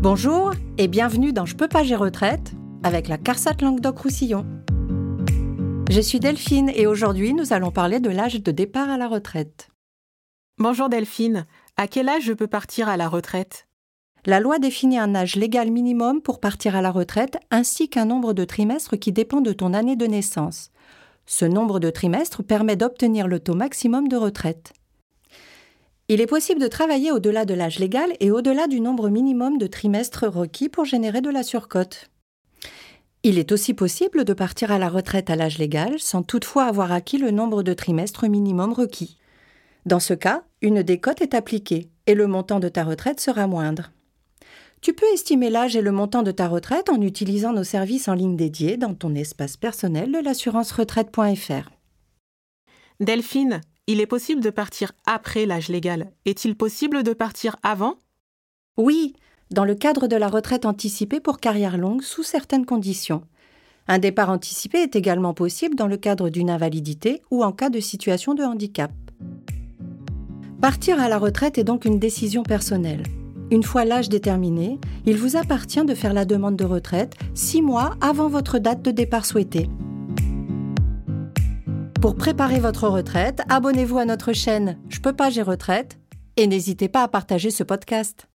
Bonjour et bienvenue dans Je peux pas, j'ai retraite avec la CARSAT Languedoc-Roussillon. Je suis Delphine et aujourd'hui nous allons parler de l'âge de départ à la retraite. Bonjour Delphine, à quel âge je peux partir à la retraite? La loi définit un âge légal minimum pour partir à la retraite ainsi qu'un nombre de trimestres qui dépend de ton année de naissance. Ce nombre de trimestres permet d'obtenir le taux maximum de retraite. Il est possible de travailler au-delà de l'âge légal et au-delà du nombre minimum de trimestres requis pour générer de la surcote. Il est aussi possible de partir à la retraite à l'âge légal sans toutefois avoir acquis le nombre de trimestres minimum requis. Dans ce cas, une décote est appliquée et le montant de ta retraite sera moindre. Tu peux estimer l'âge et le montant de ta retraite en utilisant nos services en ligne dédiés dans ton espace personnel de l'assurance retraite.fr. Delphine, il est possible de partir après l'âge légal. Est-il possible de partir avant? Oui, dans le cadre de la retraite anticipée pour carrière longue sous certaines conditions. Un départ anticipé est également possible dans le cadre d'une invalidité ou en cas de situation de handicap. Partir à la retraite est donc une décision personnelle. Une fois l'âge déterminé, il vous appartient de faire la demande de retraite six mois avant votre date de départ souhaitée. Pour préparer votre retraite, abonnez-vous à notre chaîne Je peux pas, j'ai retraite et n'hésitez pas à partager ce podcast.